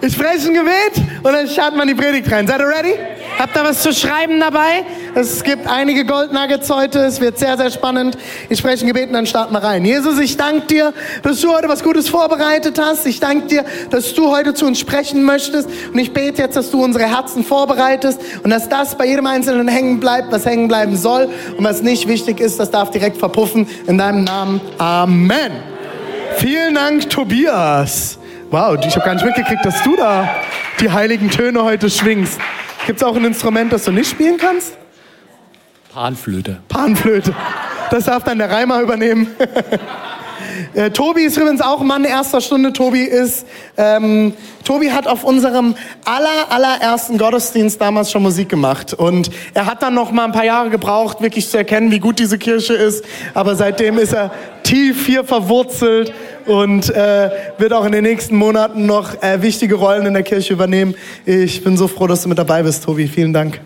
Ich spreche ein Gebet und dann starten wir in die Predigt rein. Seid ihr ready? Habt ihr was zu schreiben dabei? Es gibt einige Goldnuggets heute. Es wird sehr, sehr spannend. Ich spreche ein Gebet und dann starten wir rein. Jesus, ich danke dir, dass du heute was Gutes vorbereitet hast. Ich danke dir, dass du heute zu uns sprechen möchtest. Und ich bete jetzt, dass du unsere Herzen vorbereitest und dass das bei jedem Einzelnen hängen bleibt, was hängen bleiben soll. Und was nicht wichtig ist, das darf direkt verpuffen. In deinem Namen. Amen. Vielen Dank, Tobias. Wow, ich habe gar nicht mitgekriegt, dass du da die heiligen Töne heute schwingst. Gibt es auch ein Instrument, das du nicht spielen kannst? Panflöte. Panflöte. Das darf dann der Reimer übernehmen. Äh, Tobi ist übrigens auch Mann erster Stunde. Tobi ist, ähm, Tobi hat auf unserem aller, allerersten Gottesdienst damals schon Musik gemacht. Und er hat dann noch mal ein paar Jahre gebraucht, wirklich zu erkennen, wie gut diese Kirche ist. Aber seitdem ist er tief hier verwurzelt und äh, wird auch in den nächsten Monaten noch äh, wichtige Rollen in der Kirche übernehmen. Ich bin so froh, dass du mit dabei bist, Tobi. Vielen Dank.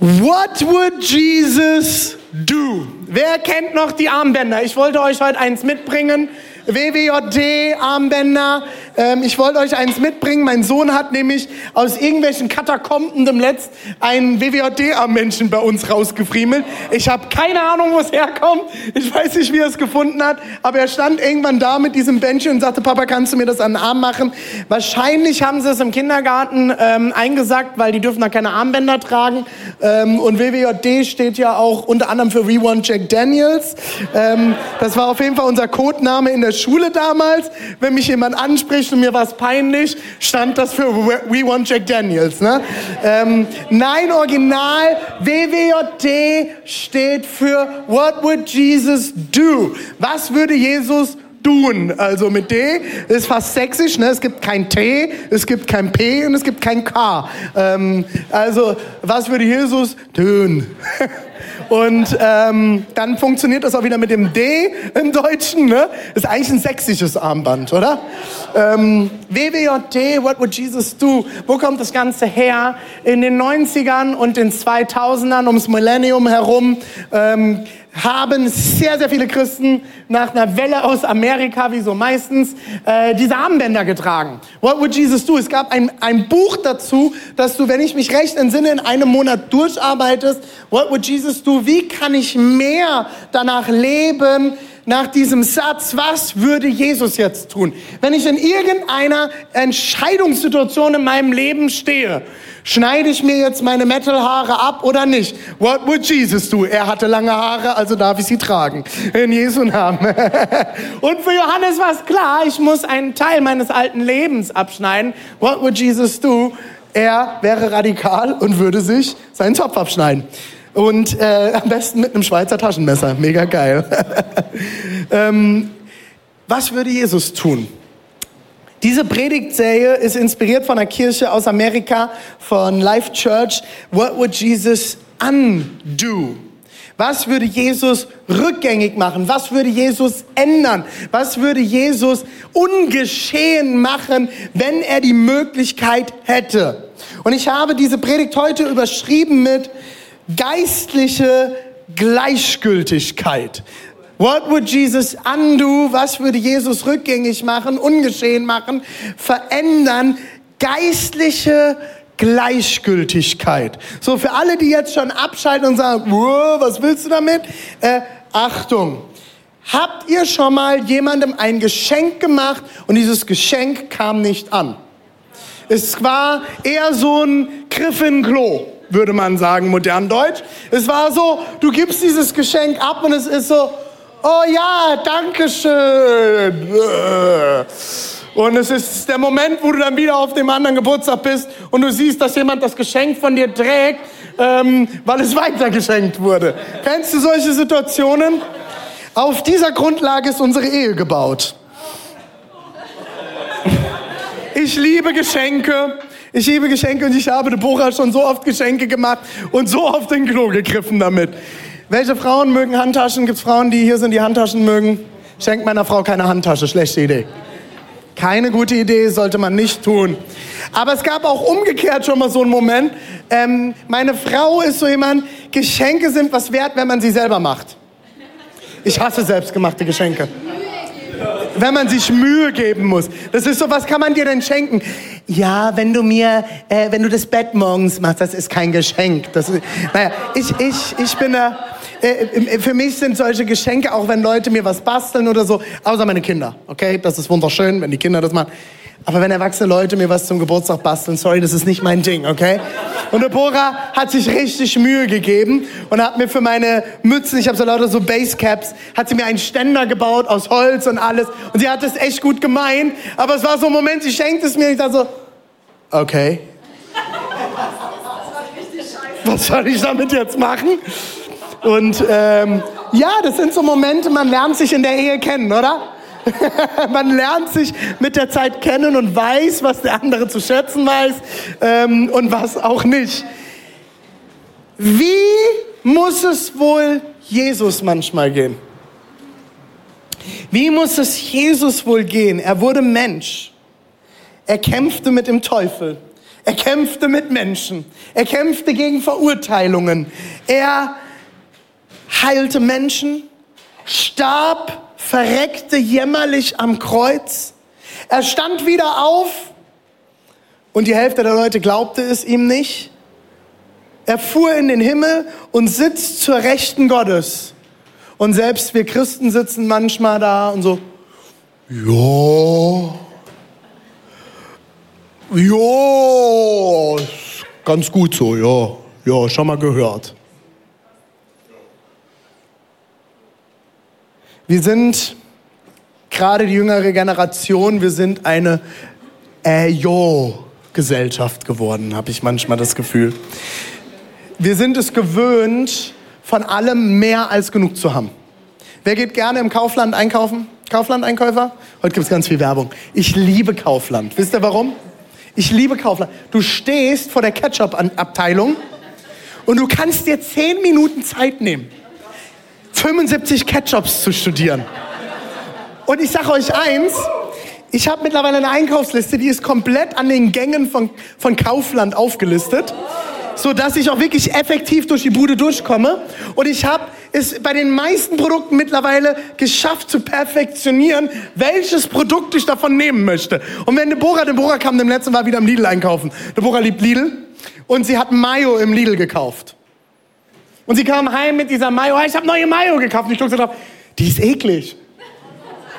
What would Jesus do? Wer kennt noch die Armbänder? Ich wollte euch heute eins mitbringen. WWJD-Armbänder. Ähm, ich wollte euch eins mitbringen. Mein Sohn hat nämlich aus irgendwelchen Katakomben dem Letzt einen WWJD-Armmenschen bei uns rausgefriemelt. Ich habe keine Ahnung, wo es herkommt. Ich weiß nicht, wie er es gefunden hat. Aber er stand irgendwann da mit diesem Bändchen und sagte, Papa, kannst du mir das an den Arm machen? Wahrscheinlich haben sie es im Kindergarten ähm, eingesagt, weil die dürfen da keine Armbänder tragen. Ähm, und WWJD steht ja auch unter anderem für We Want Jack Daniels. Ähm, das war auf jeden Fall unser Codename in der Schule damals. Wenn mich jemand anspricht und mir was peinlich, stand das für We Want Jack Daniels. Ne? Ähm, nein, original, WWJD steht für What would Jesus do? Was würde Jesus tun? Also mit D ist fast sächsisch, ne? es gibt kein T, es gibt kein P und es gibt kein K. Ähm, also was würde Jesus tun? Und ähm, dann funktioniert das auch wieder mit dem D im Deutschen. Ne? Ist eigentlich ein sächsisches Armband, oder? Ähm, WWJD, What Would Jesus Do? Wo kommt das Ganze her? In den 90ern und den 2000ern, ums Millennium herum, ähm, haben sehr, sehr viele Christen nach einer Welle aus Amerika, wie so meistens, äh, diese Armbänder getragen. What would Jesus do? Es gab ein, ein Buch dazu, dass du, wenn ich mich recht entsinne, in einem Monat durcharbeitest. What would Jesus do? Wie kann ich mehr danach leben, nach diesem Satz, was würde Jesus jetzt tun? Wenn ich in irgendeiner Entscheidungssituation in meinem Leben stehe, schneide ich mir jetzt meine Metalhaare ab oder nicht? What would Jesus do? Er hatte lange Haare, also darf ich sie tragen. In Jesu Namen. Und für Johannes war es klar, ich muss einen Teil meines alten Lebens abschneiden. What would Jesus do? Er wäre radikal und würde sich seinen Zopf abschneiden. Und äh, am besten mit einem Schweizer Taschenmesser. Mega geil. ähm, was würde Jesus tun? Diese Predigtserie ist inspiriert von einer Kirche aus Amerika, von Life Church. What would Jesus undo? Was würde Jesus rückgängig machen? Was würde Jesus ändern? Was würde Jesus ungeschehen machen, wenn er die Möglichkeit hätte? Und ich habe diese Predigt heute überschrieben mit geistliche Gleichgültigkeit. What would Jesus undo? Was würde Jesus rückgängig machen, ungeschehen machen, verändern? Geistliche Gleichgültigkeit. So, für alle, die jetzt schon abschalten und sagen, was willst du damit? Äh, Achtung. Habt ihr schon mal jemandem ein Geschenk gemacht und dieses Geschenk kam nicht an? Es war eher so ein Griff in Klo würde man sagen, modern Deutsch. Es war so, du gibst dieses Geschenk ab und es ist so, oh ja, danke schön. Und es ist der Moment, wo du dann wieder auf dem anderen Geburtstag bist und du siehst, dass jemand das Geschenk von dir trägt, ähm, weil es weitergeschenkt wurde. Kennst du solche Situationen? Auf dieser Grundlage ist unsere Ehe gebaut. Ich liebe Geschenke. Ich liebe Geschenke und ich habe Deborah schon so oft Geschenke gemacht und so oft den Klo gegriffen damit. Welche Frauen mögen Handtaschen? Gibt es Frauen, die hier sind, die Handtaschen mögen? Schenkt meiner Frau keine Handtasche, schlechte Idee. Keine gute Idee, sollte man nicht tun. Aber es gab auch umgekehrt schon mal so einen Moment. Ähm, meine Frau ist so jemand, Geschenke sind was wert, wenn man sie selber macht. Ich hasse selbstgemachte Geschenke. Wenn man sich Mühe geben muss. Das ist so, was kann man dir denn schenken? Ja, wenn du mir, äh, wenn du das Bett morgens machst, das ist kein Geschenk. Das ist, naja, ich, ich, ich bin da, äh, für mich sind solche Geschenke, auch wenn Leute mir was basteln oder so, außer meine Kinder, okay? Das ist wunderschön, wenn die Kinder das machen. Aber wenn erwachsene Leute mir was zum Geburtstag basteln, sorry, das ist nicht mein Ding, okay? Und Deborah hat sich richtig Mühe gegeben und hat mir für meine Mützen, ich habe so lauter so Basecaps, hat sie mir einen Ständer gebaut aus Holz und alles. Und sie hat es echt gut gemeint, aber es war so ein Moment, sie schenkt es mir und ich dachte so, okay. Was soll ich damit jetzt machen? Und ähm, ja, das sind so Momente, man lernt sich in der Ehe kennen, oder? man lernt sich mit der Zeit kennen und weiß, was der andere zu schätzen weiß ähm, und was auch nicht. Wie muss es wohl Jesus manchmal gehen? Wie muss es Jesus wohl gehen? Er wurde Mensch. Er kämpfte mit dem Teufel. Er kämpfte mit Menschen. Er kämpfte gegen Verurteilungen. Er heilte Menschen, starb verreckte jämmerlich am Kreuz. Er stand wieder auf und die Hälfte der Leute glaubte es ihm nicht. Er fuhr in den Himmel und sitzt zur Rechten Gottes. Und selbst wir Christen sitzen manchmal da und so, ja, ja, ganz gut so, ja, ja, schon mal gehört. Wir sind gerade die jüngere Generation, wir sind eine Jo-Gesellschaft geworden, habe ich manchmal das Gefühl. Wir sind es gewöhnt, von allem mehr als genug zu haben. Wer geht gerne im Kaufland einkaufen? Kaufland-Einkäufer? Heute gibt es ganz viel Werbung. Ich liebe Kaufland. Wisst ihr warum? Ich liebe Kaufland. Du stehst vor der Ketchup-Abteilung und du kannst dir zehn Minuten Zeit nehmen 75 Ketchups zu studieren. Und ich sage euch eins, ich habe mittlerweile eine Einkaufsliste, die ist komplett an den Gängen von, von Kaufland aufgelistet, so dass ich auch wirklich effektiv durch die Bude durchkomme. Und ich habe es bei den meisten Produkten mittlerweile geschafft zu perfektionieren, welches Produkt ich davon nehmen möchte. Und wenn Deborah, Deborah kam dem letzten Mal wieder im Lidl einkaufen. Deborah liebt Lidl und sie hat Mayo im Lidl gekauft. Und sie kam heim mit dieser Mayo. Ich habe neue Mayo gekauft. Und ich guckte drauf. Die ist eklig.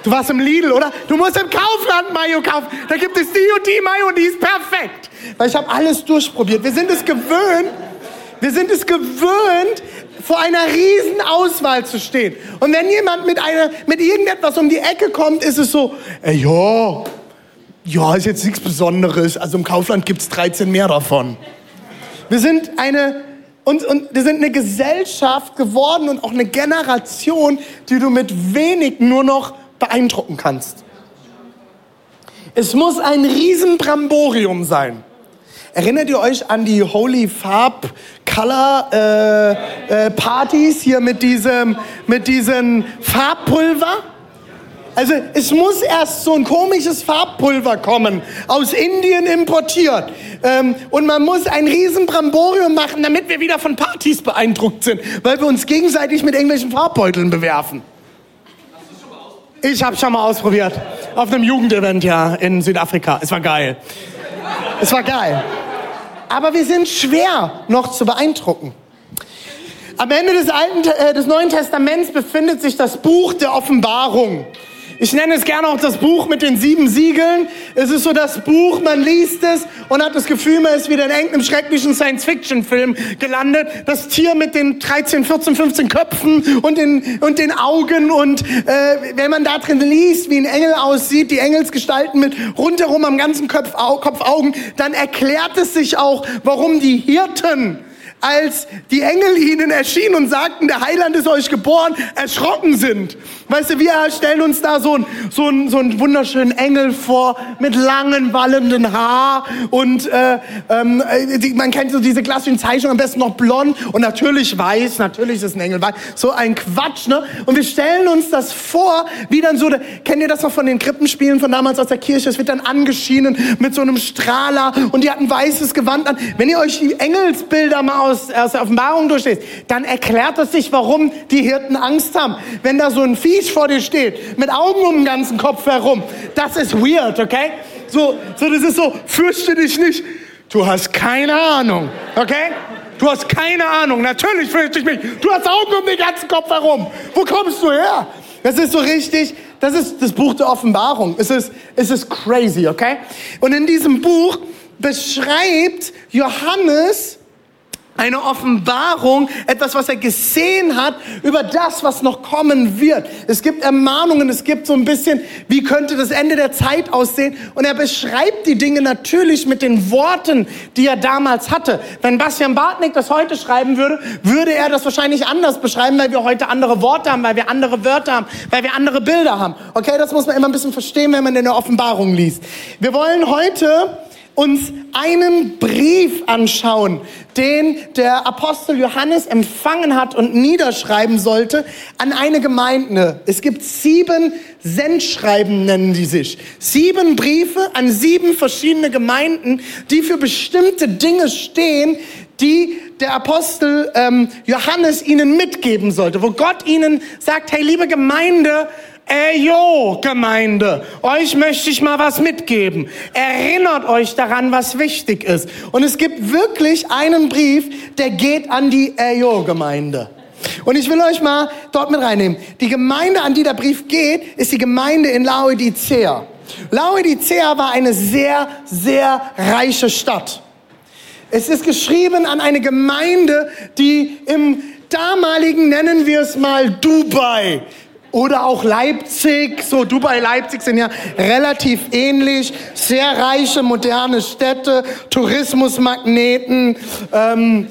Du warst im Lidl, oder? Du musst im Kaufland Mayo kaufen. Da gibt es die und die Mayo und die ist perfekt. Weil ich habe alles durchprobiert. Wir sind es gewöhnt, wir sind es gewöhnt, vor einer riesen Auswahl zu stehen. Und wenn jemand mit, einer, mit irgendetwas um die Ecke kommt, ist es so, ey, ja, ja, ist jetzt nichts Besonderes. Also im Kaufland gibt es 13 mehr davon. Wir sind eine und, und wir sind eine Gesellschaft geworden und auch eine Generation, die du mit wenig nur noch beeindrucken kannst. Es muss ein Riesenbramborium sein. Erinnert ihr euch an die Holy Farb Color äh, äh, Partys hier mit diesem mit diesem Farbpulver? Also es muss erst so ein komisches Farbpulver kommen, aus Indien importiert. Ähm, und man muss ein riesen Bramborium machen, damit wir wieder von Partys beeindruckt sind, weil wir uns gegenseitig mit irgendwelchen Farbbeuteln bewerfen. Ich habe schon mal ausprobiert. Auf einem Jugendevent ja in Südafrika. Es war geil. Es war geil. Aber wir sind schwer noch zu beeindrucken. Am Ende des, Alten, äh, des Neuen Testaments befindet sich das Buch der Offenbarung. Ich nenne es gerne auch das Buch mit den sieben Siegeln. Es ist so das Buch, man liest es und hat das Gefühl, man ist wieder in irgendeinem schrecklichen Science-Fiction-Film gelandet. Das Tier mit den 13, 14, 15 Köpfen und den, und den Augen. Und äh, wenn man da drin liest, wie ein Engel aussieht, die Engelsgestalten mit rundherum am ganzen Kopf, Kopf Augen, dann erklärt es sich auch, warum die Hirten als die Engel ihnen erschienen und sagten, der Heiland ist euch geboren, erschrocken sind. Weißt du, wir stellen uns da so einen so so einen wunderschönen Engel vor mit langen, wallenden Haar und äh, ähm, die, man kennt so diese klassischen Zeichnungen, am besten noch blond und natürlich weiß, natürlich ist ein Engel weiß. So ein Quatsch, ne? Und wir stellen uns das vor, wie dann so, kennt ihr das noch von den Krippenspielen von damals aus der Kirche? Es wird dann angeschienen mit so einem Strahler und die hatten weißes Gewand an. Wenn ihr euch die Engelsbilder mal aus, aus Offenbarung durchlest, dann erklärt es sich, warum die Hirten Angst haben. Wenn da so ein Viech vor dir steht, mit Augen um den ganzen Kopf herum, das ist weird, okay? So, so das ist so, fürchte dich nicht. Du hast keine Ahnung, okay? Du hast keine Ahnung. Natürlich fürchte ich mich. Du hast Augen um den ganzen Kopf herum. Wo kommst du her? Das ist so richtig, das ist das Buch der Offenbarung. Es ist, es ist crazy, okay? Und in diesem Buch beschreibt Johannes eine Offenbarung, etwas, was er gesehen hat über das, was noch kommen wird. Es gibt Ermahnungen, es gibt so ein bisschen, wie könnte das Ende der Zeit aussehen. Und er beschreibt die Dinge natürlich mit den Worten, die er damals hatte. Wenn Bastian Bartnick das heute schreiben würde, würde er das wahrscheinlich anders beschreiben, weil wir heute andere Worte haben, weil wir andere Wörter haben, weil wir andere Bilder haben. Okay, das muss man immer ein bisschen verstehen, wenn man in der Offenbarung liest. Wir wollen heute uns einen Brief anschauen, den der Apostel Johannes empfangen hat und niederschreiben sollte an eine Gemeinde. Es gibt sieben Sendschreiben, nennen die sich. Sieben Briefe an sieben verschiedene Gemeinden, die für bestimmte Dinge stehen, die der Apostel ähm, Johannes ihnen mitgeben sollte, wo Gott ihnen sagt, hey liebe Gemeinde, Ey, yo, Gemeinde, euch möchte ich mal was mitgeben. Erinnert euch daran, was wichtig ist. Und es gibt wirklich einen Brief, der geht an die Ey, yo, Gemeinde. Und ich will euch mal dort mit reinnehmen. Die Gemeinde, an die der Brief geht, ist die Gemeinde in Laodicea. Laodicea war eine sehr, sehr reiche Stadt. Es ist geschrieben an eine Gemeinde, die im damaligen, nennen wir es mal, Dubai oder auch Leipzig, so Dubai, Leipzig sind ja relativ ähnlich. Sehr reiche, moderne Städte, Tourismusmagneten. Ähm,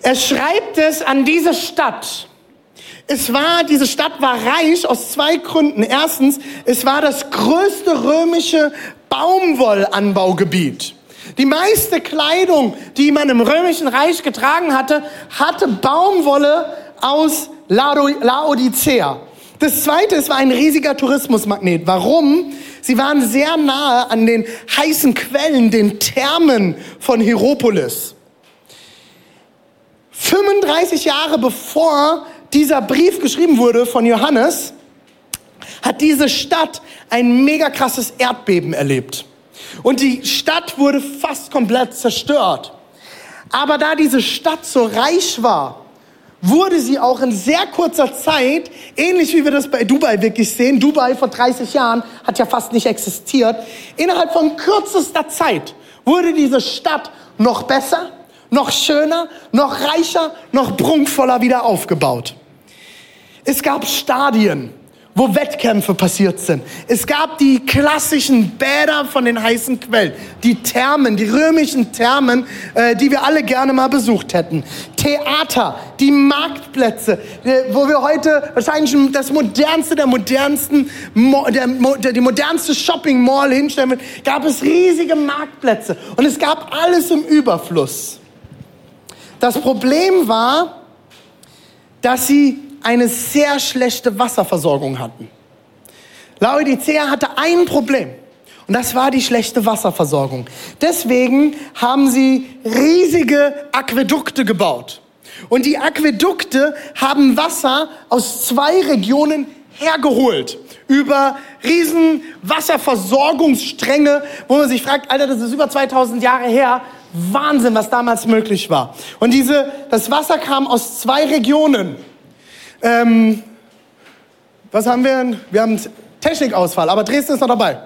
er schreibt es an diese Stadt. Es war, diese Stadt war reich aus zwei Gründen. Erstens, es war das größte römische Baumwollanbaugebiet. Die meiste Kleidung, die man im römischen Reich getragen hatte, hatte Baumwolle aus Laodicea. Das zweite, es war ein riesiger Tourismusmagnet. Warum? Sie waren sehr nahe an den heißen Quellen, den Thermen von Hieropolis. 35 Jahre bevor dieser Brief geschrieben wurde von Johannes, hat diese Stadt ein mega krasses Erdbeben erlebt. Und die Stadt wurde fast komplett zerstört. Aber da diese Stadt so reich war, wurde sie auch in sehr kurzer Zeit, ähnlich wie wir das bei Dubai wirklich sehen, Dubai vor 30 Jahren hat ja fast nicht existiert, innerhalb von kürzester Zeit wurde diese Stadt noch besser, noch schöner, noch reicher, noch prunkvoller wieder aufgebaut. Es gab Stadien, wo Wettkämpfe passiert sind. Es gab die klassischen Bäder von den heißen Quellen, die Thermen, die römischen Thermen, äh, die wir alle gerne mal besucht hätten. Theater, die Marktplätze, äh, wo wir heute wahrscheinlich das modernste der modernsten, der, der, die modernste Shopping Mall hinstellen, gab es riesige Marktplätze und es gab alles im Überfluss. Das Problem war, dass sie eine sehr schlechte Wasserversorgung hatten. Laodicea hatte ein Problem. Und das war die schlechte Wasserversorgung. Deswegen haben sie riesige Aquädukte gebaut. Und die Aquädukte haben Wasser aus zwei Regionen hergeholt. Über riesen Wasserversorgungsstränge, wo man sich fragt, Alter, das ist über 2000 Jahre her. Wahnsinn, was damals möglich war. Und diese, das Wasser kam aus zwei Regionen. Ähm, was haben wir? denn? Wir haben Technikausfall, aber Dresden ist noch dabei.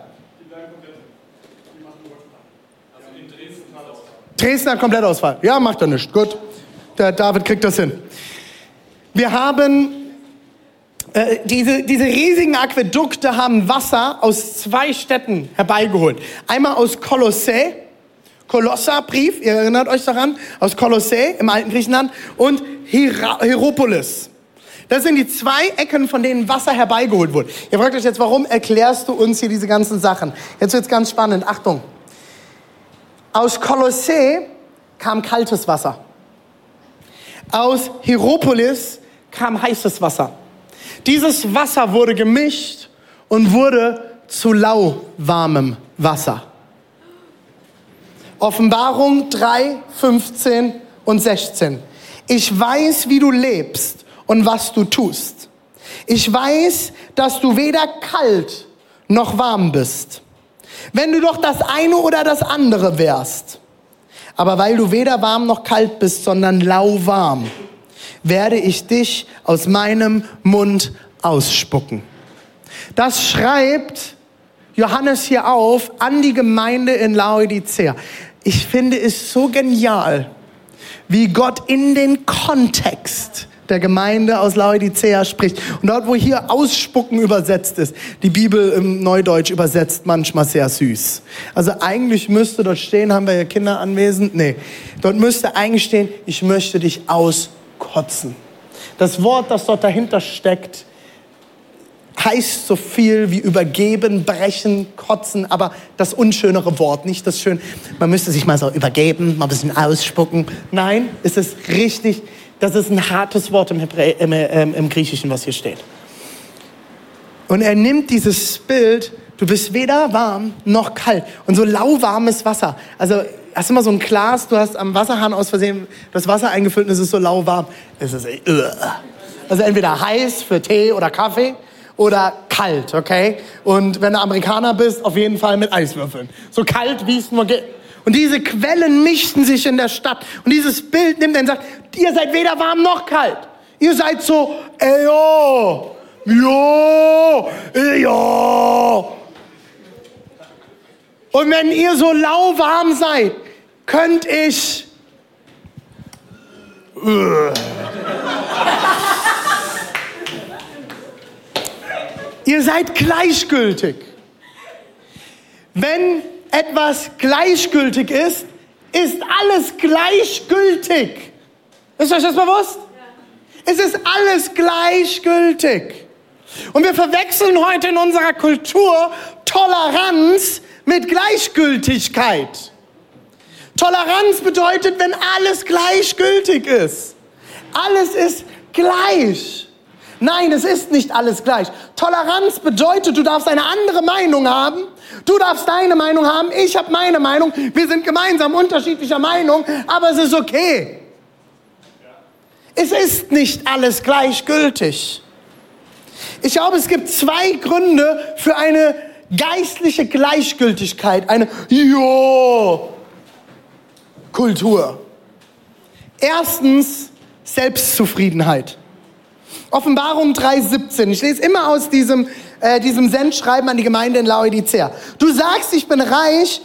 Dresden hat Komplettausfall. Ja, macht er nicht. Gut. Der David kriegt das hin. Wir haben äh, diese, diese riesigen Aquädukte haben Wasser aus zwei Städten herbeigeholt. Einmal aus Kolossä Kolosserbrief, ihr erinnert euch daran, aus Kolossä im alten Griechenland und Hera Hieropolis. Das sind die zwei Ecken, von denen Wasser herbeigeholt wurde. Ihr fragt euch jetzt, warum erklärst du uns hier diese ganzen Sachen? Jetzt wird's ganz spannend. Achtung. Aus Kolossä kam kaltes Wasser. Aus Hieropolis kam heißes Wasser. Dieses Wasser wurde gemischt und wurde zu lauwarmem Wasser. Offenbarung 3, 15 und 16. Ich weiß, wie du lebst und was du tust. Ich weiß, dass du weder kalt noch warm bist. Wenn du doch das eine oder das andere wärst. Aber weil du weder warm noch kalt bist, sondern lauwarm, werde ich dich aus meinem Mund ausspucken. Das schreibt Johannes hier auf an die Gemeinde in Laodicea. Ich finde es so genial, wie Gott in den Kontext der Gemeinde aus Laodicea spricht. Und dort, wo hier Ausspucken übersetzt ist, die Bibel im Neudeutsch übersetzt manchmal sehr süß. Also eigentlich müsste dort stehen, haben wir ja Kinder anwesend? Nee. Dort müsste eigentlich stehen, ich möchte dich auskotzen. Das Wort, das dort dahinter steckt, heißt so viel wie übergeben, brechen, kotzen, aber das unschönere Wort, nicht das schön. Man müsste sich mal so übergeben, mal ein bisschen ausspucken. Nein, es ist richtig, das ist ein hartes Wort im, Hebrä im, ähm, im Griechischen, was hier steht. Und er nimmt dieses Bild, du bist weder warm noch kalt und so lauwarmes Wasser. Also hast du mal so ein Glas, du hast am Wasserhahn aus Versehen das Wasser eingefüllt und es ist so lauwarm. Es ist, äh, also entweder heiß für Tee oder Kaffee oder kalt, okay? Und wenn du Amerikaner bist, auf jeden Fall mit Eiswürfeln. So kalt, wie es nur geht. Und diese Quellen mischten sich in der Stadt. Und dieses Bild nimmt er und sagt, ihr seid weder warm noch kalt. Ihr seid so, ey, yo, yo, ey, yo. Und wenn ihr so lauwarm seid, könnt ich... Ihr seid gleichgültig. Wenn etwas gleichgültig ist, ist alles gleichgültig. Ist euch das bewusst? Es ist alles gleichgültig. Und wir verwechseln heute in unserer Kultur Toleranz mit Gleichgültigkeit. Toleranz bedeutet, wenn alles gleichgültig ist. Alles ist gleich. Nein, es ist nicht alles gleich. Toleranz bedeutet, du darfst eine andere Meinung haben. Du darfst deine Meinung haben. Ich habe meine Meinung. Wir sind gemeinsam unterschiedlicher Meinung, aber es ist okay. Es ist nicht alles gleichgültig. Ich glaube, es gibt zwei Gründe für eine geistliche Gleichgültigkeit, eine Jo-Kultur. Erstens Selbstzufriedenheit. Offenbarung 3,17. Ich lese immer aus diesem, äh, diesem Sendschreiben an die Gemeinde in Laodicea. Du sagst, ich bin reich.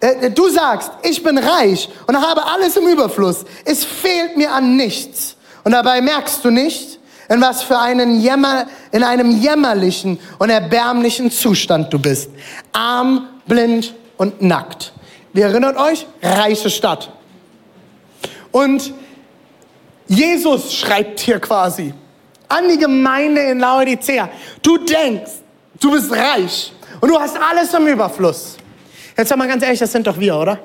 Äh, du sagst, ich bin reich und habe alles im Überfluss. Es fehlt mir an nichts. Und dabei merkst du nicht, in was für einen Jämmer, in einem jämmerlichen und erbärmlichen Zustand du bist. Arm, blind und nackt. Wie erinnert euch? Reiche Stadt. Und Jesus schreibt hier quasi an die Gemeinde in Laodicea. Du denkst, du bist reich und du hast alles im Überfluss. Jetzt sag mal ganz ehrlich, das sind doch wir, oder?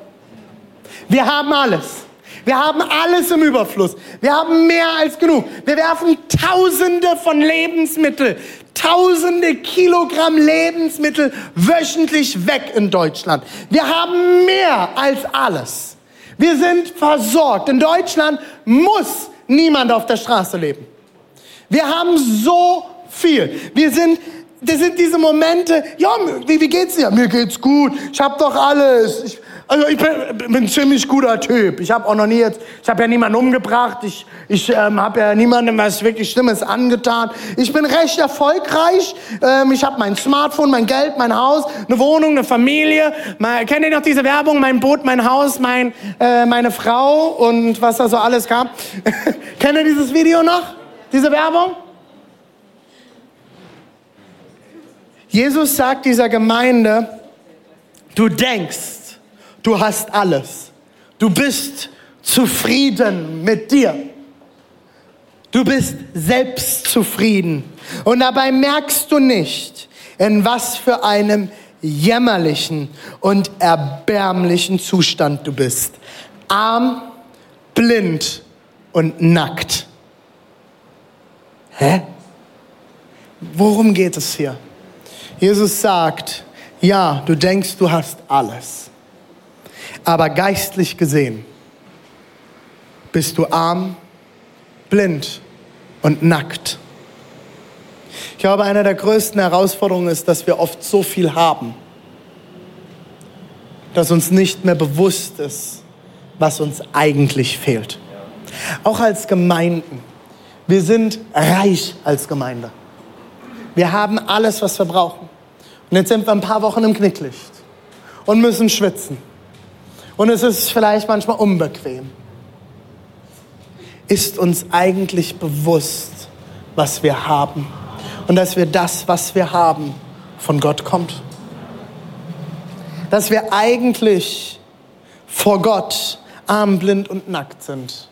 Wir haben alles. Wir haben alles im Überfluss. Wir haben mehr als genug. Wir werfen Tausende von Lebensmitteln, Tausende Kilogramm Lebensmittel wöchentlich weg in Deutschland. Wir haben mehr als alles. Wir sind versorgt. In Deutschland muss niemand auf der Straße leben. Wir haben so viel. Wir sind, das sind diese Momente, ja, wie, wie geht's dir? Mir geht's gut. Ich habe doch alles. Ich, also ich bin, bin ein ziemlich guter Typ. Ich habe auch noch nie jetzt, ich habe ja niemanden umgebracht. Ich, ich ähm, habe ja niemandem was wirklich Schlimmes angetan. Ich bin recht erfolgreich. Ähm, ich habe mein Smartphone, mein Geld, mein Haus, eine Wohnung, eine Familie. Mal, kennt ihr noch diese Werbung? Mein Boot, mein Haus, mein, äh, meine Frau und was da so alles kam. kennt ihr dieses Video noch? Diese Werbung? Jesus sagt dieser Gemeinde, du denkst, du hast alles. Du bist zufrieden mit dir. Du bist selbstzufrieden. Und dabei merkst du nicht, in was für einem jämmerlichen und erbärmlichen Zustand du bist. Arm, blind und nackt. Hä? Worum geht es hier? Jesus sagt, ja, du denkst, du hast alles. Aber geistlich gesehen bist du arm, blind und nackt. Ich glaube, eine der größten Herausforderungen ist, dass wir oft so viel haben, dass uns nicht mehr bewusst ist, was uns eigentlich fehlt. Auch als Gemeinden. Wir sind reich als Gemeinde. Wir haben alles, was wir brauchen. Und jetzt sind wir ein paar Wochen im Knicklicht und müssen schwitzen. Und es ist vielleicht manchmal unbequem. Ist uns eigentlich bewusst, was wir haben? Und dass wir das, was wir haben, von Gott kommt? Dass wir eigentlich vor Gott arm, blind und nackt sind.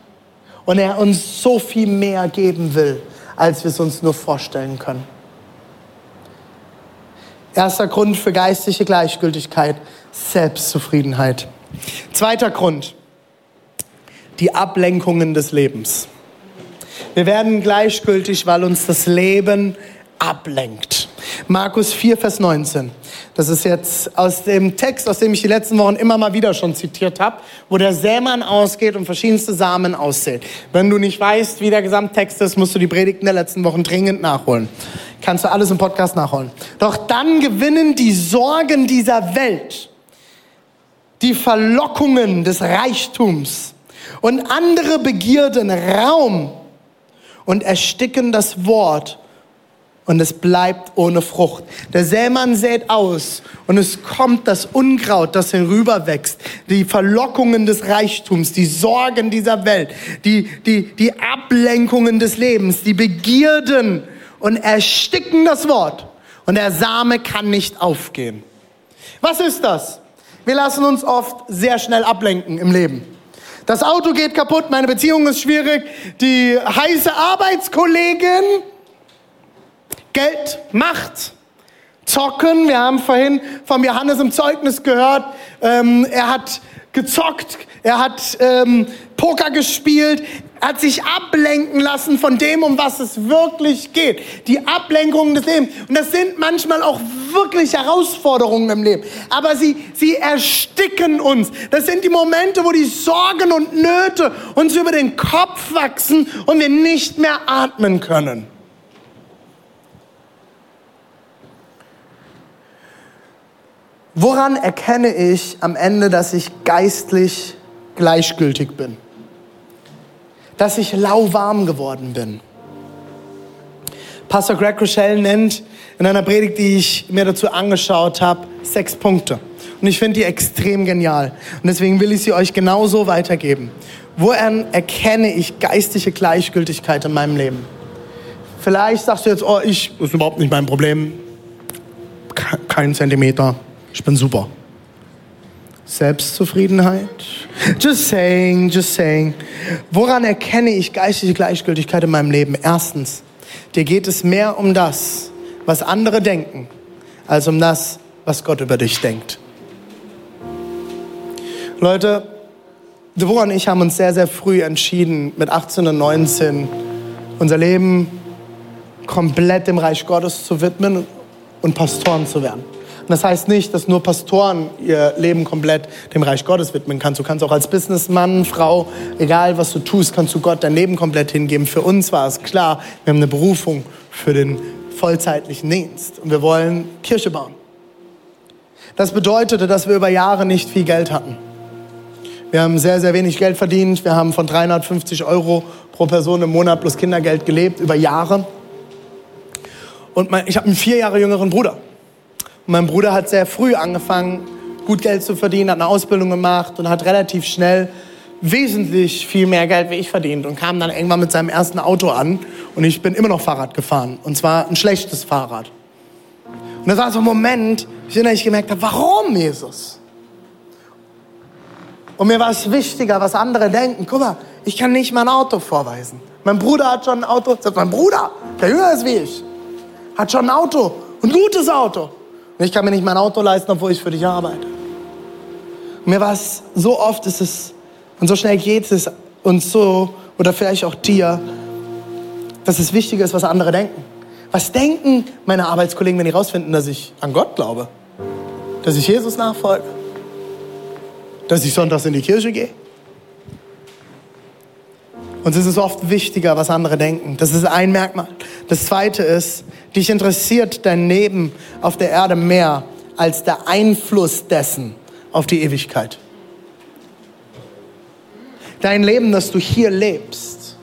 Und er uns so viel mehr geben will, als wir es uns nur vorstellen können. Erster Grund für geistliche Gleichgültigkeit, Selbstzufriedenheit. Zweiter Grund, die Ablenkungen des Lebens. Wir werden gleichgültig, weil uns das Leben ablenkt. Markus 4, Vers 19. Das ist jetzt aus dem Text, aus dem ich die letzten Wochen immer mal wieder schon zitiert habe, wo der Sämann ausgeht und verschiedenste Samen aussät. Wenn du nicht weißt, wie der Gesamttext ist, musst du die Predigten der letzten Wochen dringend nachholen. Kannst du alles im Podcast nachholen. Doch dann gewinnen die Sorgen dieser Welt, die Verlockungen des Reichtums und andere Begierden Raum und ersticken das Wort und es bleibt ohne Frucht. Der Sämann sät aus und es kommt das Unkraut, das herüberwächst, die Verlockungen des Reichtums, die Sorgen dieser Welt, die, die, die Ablenkungen des Lebens, die Begierden und ersticken das Wort und der Same kann nicht aufgehen. Was ist das? Wir lassen uns oft sehr schnell ablenken im Leben. Das Auto geht kaputt, meine Beziehung ist schwierig, die heiße Arbeitskollegin Geld, Macht, Zocken. Wir haben vorhin vom Johannes im Zeugnis gehört, ähm, er hat gezockt, er hat ähm, Poker gespielt, hat sich ablenken lassen von dem, um was es wirklich geht. Die Ablenkungen des Lebens. Und das sind manchmal auch wirklich Herausforderungen im Leben. Aber sie, sie ersticken uns. Das sind die Momente, wo die Sorgen und Nöte uns über den Kopf wachsen und wir nicht mehr atmen können. Woran erkenne ich am Ende, dass ich geistlich gleichgültig bin? Dass ich lauwarm geworden bin? Pastor Greg Rochelle nennt in einer Predigt, die ich mir dazu angeschaut habe, sechs Punkte. Und ich finde die extrem genial. Und deswegen will ich sie euch genauso weitergeben. Woran erkenne ich geistliche Gleichgültigkeit in meinem Leben? Vielleicht sagst du jetzt, oh, ich, das ist überhaupt nicht mein Problem. Kein Zentimeter ich bin super. Selbstzufriedenheit. Just saying, just saying. Woran erkenne ich geistige Gleichgültigkeit in meinem Leben? Erstens, dir geht es mehr um das, was andere denken, als um das, was Gott über dich denkt. Leute, Deborah und ich haben uns sehr, sehr früh entschieden, mit 18 und 19 unser Leben komplett dem Reich Gottes zu widmen und Pastoren zu werden. Und das heißt nicht, dass nur Pastoren ihr Leben komplett dem Reich Gottes widmen kannst. Du kannst auch als Businessmann, Frau, egal was du tust, kannst du Gott dein Leben komplett hingeben. Für uns war es klar, wir haben eine Berufung für den vollzeitlichen Dienst und wir wollen Kirche bauen. Das bedeutete, dass wir über Jahre nicht viel Geld hatten. Wir haben sehr, sehr wenig Geld verdient. Wir haben von 350 Euro pro Person im Monat plus Kindergeld gelebt, über Jahre. Und mein, ich habe einen vier Jahre jüngeren Bruder. Und mein Bruder hat sehr früh angefangen, gut Geld zu verdienen, hat eine Ausbildung gemacht und hat relativ schnell wesentlich viel mehr Geld wie ich verdient und kam dann irgendwann mit seinem ersten Auto an und ich bin immer noch Fahrrad gefahren und zwar ein schlechtes Fahrrad. Und das war so ein Moment, in dem ich gemerkt habe, warum Jesus? Und mir war es wichtiger, was andere denken. Guck mal, ich kann nicht mein Auto vorweisen. Mein Bruder hat schon ein Auto. Mein Bruder, der jünger ist wie ich, hat schon ein Auto. Ein gutes Auto. Ich kann mir nicht mein Auto leisten, obwohl ich für dich arbeite. Und mir war es, so oft ist es, und so schnell geht es uns so, oder vielleicht auch dir, dass es wichtiger ist, was andere denken. Was denken meine Arbeitskollegen, wenn die rausfinden, dass ich an Gott glaube? Dass ich Jesus nachfolge? Dass ich sonntags in die Kirche gehe? Und es ist oft wichtiger, was andere denken. Das ist ein Merkmal. Das zweite ist, dich interessiert dein Leben auf der Erde mehr als der Einfluss dessen auf die Ewigkeit. Dein Leben, das du hier lebst,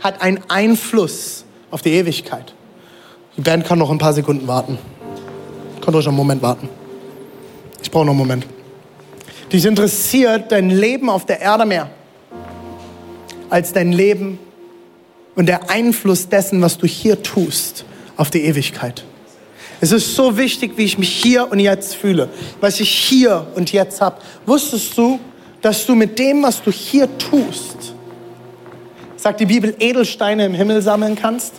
hat einen Einfluss auf die Ewigkeit. Die Band kann noch ein paar Sekunden warten. Könnt euch noch einen Moment warten. Ich brauche noch einen Moment. Dich interessiert dein Leben auf der Erde mehr als dein Leben und der Einfluss dessen, was du hier tust, auf die Ewigkeit. Es ist so wichtig, wie ich mich hier und jetzt fühle, was ich hier und jetzt habe. Wusstest du, dass du mit dem, was du hier tust, sagt die Bibel, Edelsteine im Himmel sammeln kannst?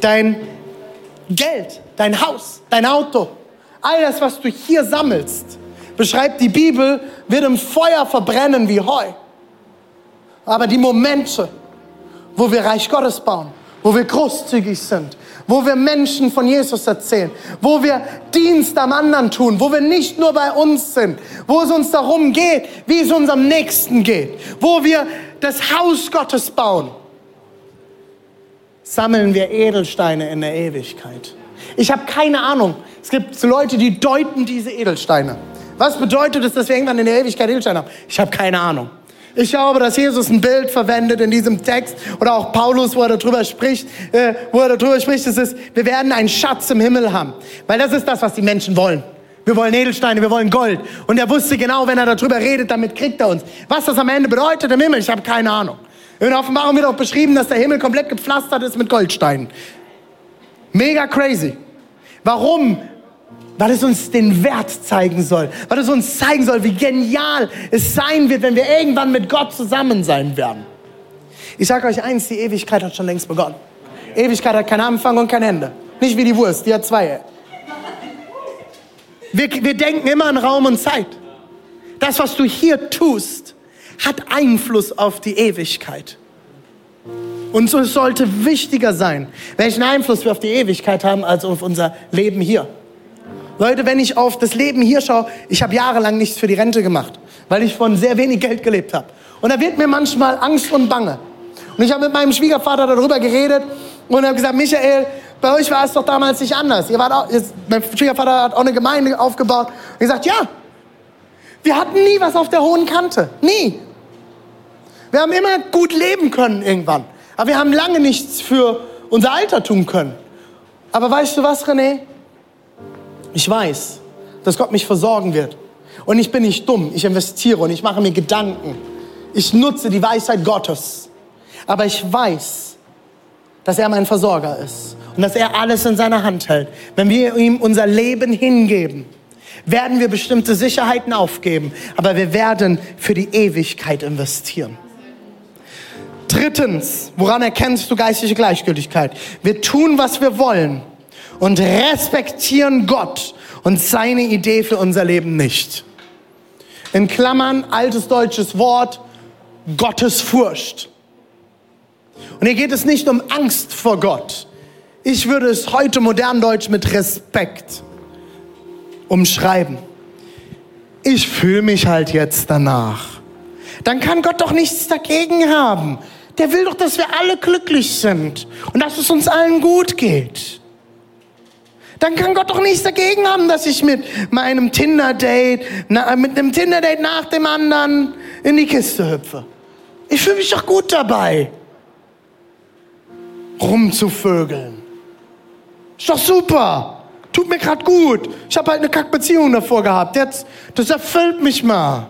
Dein Geld, dein Haus, dein Auto, all das, was du hier sammelst, beschreibt die Bibel, wird im Feuer verbrennen wie Heu. Aber die Momente, wo wir Reich Gottes bauen, wo wir großzügig sind, wo wir Menschen von Jesus erzählen, wo wir Dienst am anderen tun, wo wir nicht nur bei uns sind, wo es uns darum geht, wie es unserem Nächsten geht, wo wir das Haus Gottes bauen, sammeln wir Edelsteine in der Ewigkeit. Ich habe keine Ahnung. Es gibt Leute, die deuten diese Edelsteine. Was bedeutet es, dass wir irgendwann in der Ewigkeit Edelsteine haben? Ich habe keine Ahnung. Ich glaube, dass Jesus ein Bild verwendet in diesem Text oder auch Paulus, wo er darüber spricht, äh, wo er darüber spricht, es ist, wir werden einen Schatz im Himmel haben. Weil das ist das, was die Menschen wollen. Wir wollen Edelsteine, wir wollen Gold. Und er wusste genau, wenn er darüber redet, damit kriegt er uns. Was das am Ende bedeutet im Himmel, ich habe keine Ahnung. In Offenbarung wird auch beschrieben, dass der Himmel komplett gepflastert ist mit Goldsteinen. Mega crazy. Warum? Weil es uns den Wert zeigen soll, weil es uns zeigen soll, wie genial es sein wird, wenn wir irgendwann mit Gott zusammen sein werden. Ich sage euch eins, die Ewigkeit hat schon längst begonnen. Ewigkeit hat keinen Anfang und kein Ende. Nicht wie die Wurst, die hat zwei. Wir, wir denken immer an Raum und Zeit. Das, was du hier tust, hat Einfluss auf die Ewigkeit. Und so sollte wichtiger sein, welchen Einfluss wir auf die Ewigkeit haben, als auf unser Leben hier. Leute, wenn ich auf das Leben hier schaue, ich habe jahrelang nichts für die Rente gemacht, weil ich von sehr wenig Geld gelebt habe. Und da wird mir manchmal Angst und Bange. Und ich habe mit meinem Schwiegervater darüber geredet und habe gesagt, Michael, bei euch war es doch damals nicht anders. Ihr wart auch, jetzt, mein Schwiegervater hat auch eine Gemeinde aufgebaut. Und gesagt, ja, wir hatten nie was auf der hohen Kante. Nie. Wir haben immer gut leben können irgendwann. Aber wir haben lange nichts für unser Alter tun können. Aber weißt du was, René? Ich weiß, dass Gott mich versorgen wird. Und ich bin nicht dumm. Ich investiere und ich mache mir Gedanken. Ich nutze die Weisheit Gottes. Aber ich weiß, dass er mein Versorger ist und dass er alles in seiner Hand hält. Wenn wir ihm unser Leben hingeben, werden wir bestimmte Sicherheiten aufgeben, aber wir werden für die Ewigkeit investieren. Drittens, woran erkennst du geistliche Gleichgültigkeit? Wir tun, was wir wollen und respektieren Gott und seine Idee für unser Leben nicht. In Klammern, altes deutsches Wort, Gottesfurcht. Und hier geht es nicht um Angst vor Gott. Ich würde es heute modern Deutsch mit Respekt umschreiben. Ich fühle mich halt jetzt danach. Dann kann Gott doch nichts dagegen haben. Der will doch, dass wir alle glücklich sind und dass es uns allen gut geht dann kann Gott doch nichts dagegen haben, dass ich mit meinem Tinder-Date, mit einem Tinder-Date nach dem anderen in die Kiste hüpfe. Ich fühle mich doch gut dabei, rumzuvögeln. Ist doch super. Tut mir gerade gut. Ich habe halt eine Kackbeziehung davor gehabt. Jetzt, das erfüllt mich mal.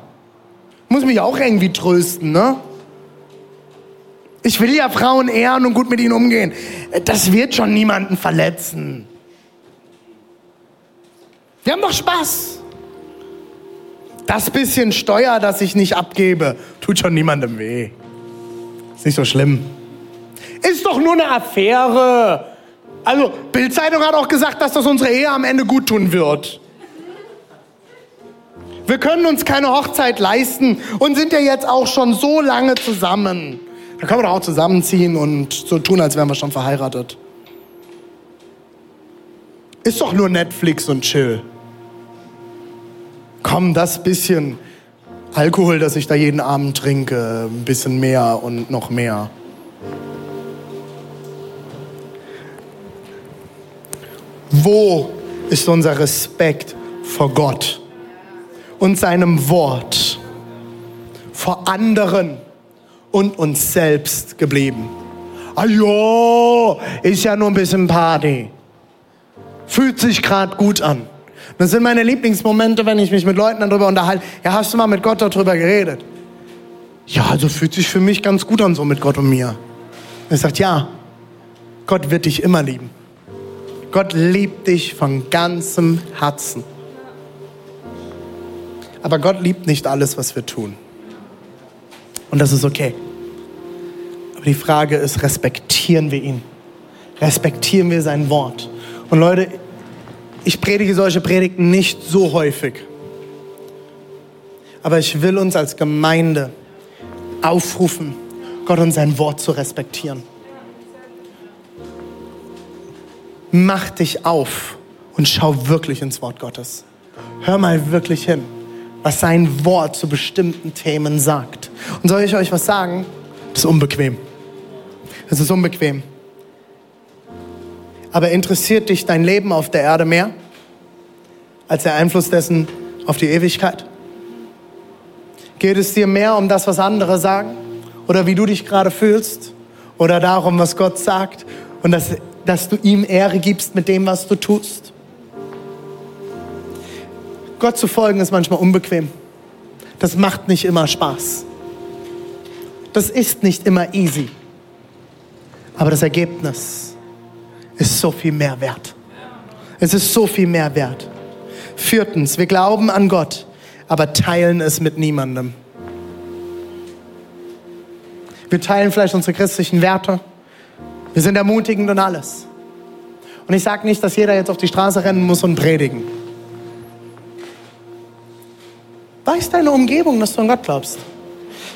Muss mich auch irgendwie trösten, ne? Ich will ja Frauen ehren und gut mit ihnen umgehen. Das wird schon niemanden verletzen. Wir haben doch Spaß. das bisschen Steuer, das ich nicht abgebe, tut schon niemandem weh. Ist nicht so schlimm. Ist doch nur eine Affäre. Also, Bildzeitung hat auch gesagt, dass das unsere Ehe am Ende gut tun wird. Wir können uns keine Hochzeit leisten und sind ja jetzt auch schon so lange zusammen. Da können wir doch auch zusammenziehen und so tun, als wären wir schon verheiratet. Ist doch nur Netflix und Chill. Komm, das bisschen Alkohol, das ich da jeden Abend trinke, ein bisschen mehr und noch mehr. Wo ist unser Respekt vor Gott und seinem Wort, vor anderen und uns selbst geblieben? Ah ja, ist ja nur ein bisschen Party. Fühlt sich gerade gut an. Das sind meine Lieblingsmomente, wenn ich mich mit Leuten darüber unterhalte. Ja, hast du mal mit Gott darüber geredet? Ja, also fühlt sich für mich ganz gut an, so mit Gott und mir. Er sagt, ja, Gott wird dich immer lieben. Gott liebt dich von ganzem Herzen. Aber Gott liebt nicht alles, was wir tun. Und das ist okay. Aber die Frage ist, respektieren wir ihn? Respektieren wir sein Wort? Und Leute, ich predige solche Predigten nicht so häufig. Aber ich will uns als Gemeinde aufrufen, Gott und sein Wort zu respektieren. Mach dich auf und schau wirklich ins Wort Gottes. Hör mal wirklich hin, was sein Wort zu bestimmten Themen sagt. Und soll ich euch was sagen? Das ist unbequem. Das ist unbequem. Aber interessiert dich dein Leben auf der Erde mehr als der Einfluss dessen auf die Ewigkeit? Geht es dir mehr um das, was andere sagen? Oder wie du dich gerade fühlst? Oder darum, was Gott sagt? Und dass, dass du ihm Ehre gibst mit dem, was du tust? Gott zu folgen ist manchmal unbequem. Das macht nicht immer Spaß. Das ist nicht immer easy. Aber das Ergebnis ist so viel mehr wert. Es ist so viel mehr wert. Viertens, wir glauben an Gott, aber teilen es mit niemandem. Wir teilen vielleicht unsere christlichen Werte. Wir sind ermutigend und alles. Und ich sage nicht, dass jeder jetzt auf die Straße rennen muss und predigen. Weiß deine Umgebung, dass du an Gott glaubst.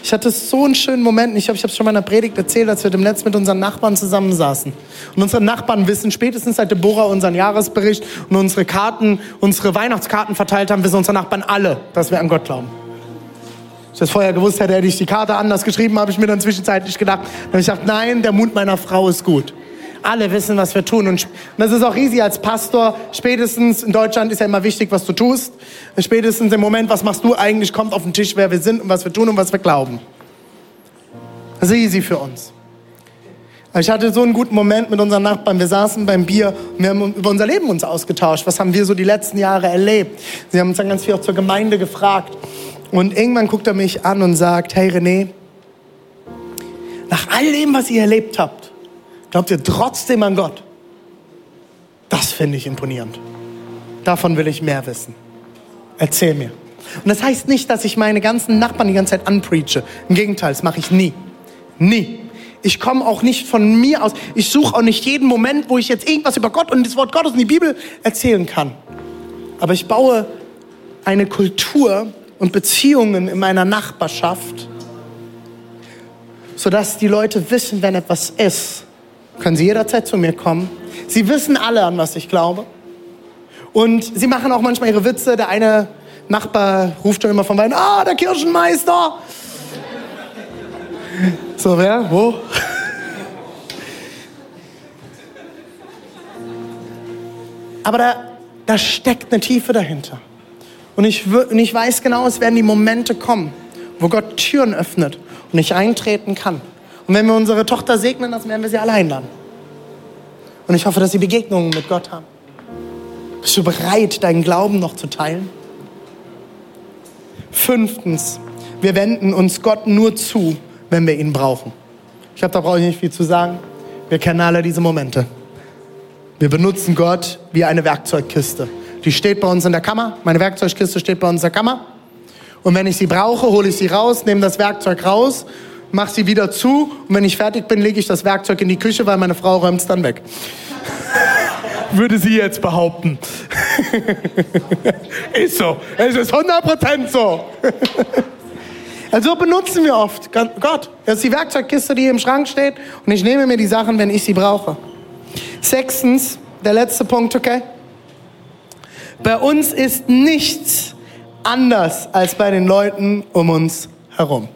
Ich hatte so einen schönen Moment, ich habe es schon in einer Predigt erzählt, als wir im Netz mit unseren Nachbarn zusammensaßen. Und unsere Nachbarn wissen, spätestens seit Deborah unseren Jahresbericht und unsere Karten, unsere Weihnachtskarten verteilt haben, wissen unsere Nachbarn alle, dass wir an Gott glauben. Ich das vorher gewusst hätte, hätte ich die Karte anders geschrieben, habe ich mir dann zwischenzeitlich gedacht. Dann habe ich gedacht, nein, der Mund meiner Frau ist gut. Alle wissen, was wir tun. Und das ist auch riesig als Pastor. Spätestens in Deutschland ist ja immer wichtig, was du tust. Spätestens im Moment, was machst du eigentlich, kommt auf den Tisch, wer wir sind und was wir tun und was wir glauben. Das ist easy für uns. Ich hatte so einen guten Moment mit unseren Nachbarn. Wir saßen beim Bier und wir haben über unser Leben uns ausgetauscht. Was haben wir so die letzten Jahre erlebt? Sie haben uns dann ganz viel auch zur Gemeinde gefragt. Und irgendwann guckt er mich an und sagt, hey René, nach all dem, was ihr erlebt habt, Glaubt ihr trotzdem an Gott? Das finde ich imponierend. Davon will ich mehr wissen. Erzähl mir. Und das heißt nicht, dass ich meine ganzen Nachbarn die ganze Zeit anpreache. Im Gegenteil, das mache ich nie. Nie. Ich komme auch nicht von mir aus. Ich suche auch nicht jeden Moment, wo ich jetzt irgendwas über Gott und das Wort Gottes und die Bibel erzählen kann. Aber ich baue eine Kultur und Beziehungen in meiner Nachbarschaft, sodass die Leute wissen, wenn etwas ist, können Sie jederzeit zu mir kommen. Sie wissen alle, an was ich glaube. Und sie machen auch manchmal ihre Witze. Der eine Nachbar ruft schon immer von Wein, ah, der Kirchenmeister. So, wer? Wo? Aber da, da steckt eine Tiefe dahinter. Und ich, und ich weiß genau, es werden die Momente kommen, wo Gott Türen öffnet und ich eintreten kann. Und wenn wir unsere Tochter segnen, dann werden wir sie alle einladen. Und ich hoffe, dass sie Begegnungen mit Gott haben. Bist du bereit, deinen Glauben noch zu teilen? Fünftens, wir wenden uns Gott nur zu, wenn wir ihn brauchen. Ich glaube, da brauche ich nicht viel zu sagen. Wir kennen alle diese Momente. Wir benutzen Gott wie eine Werkzeugkiste. Die steht bei uns in der Kammer. Meine Werkzeugkiste steht bei uns in der Kammer. Und wenn ich sie brauche, hole ich sie raus, nehme das Werkzeug raus, mache sie wieder zu. Und wenn ich fertig bin, lege ich das Werkzeug in die Küche, weil meine Frau räumt es dann weg. Würde sie jetzt behaupten. ist so. Es ist 100% so. also benutzen wir oft Gott. Das ist die Werkzeugkiste, die hier im Schrank steht. Und ich nehme mir die Sachen, wenn ich sie brauche. Sechstens, der letzte Punkt, okay? Bei uns ist nichts anders als bei den Leuten um uns herum.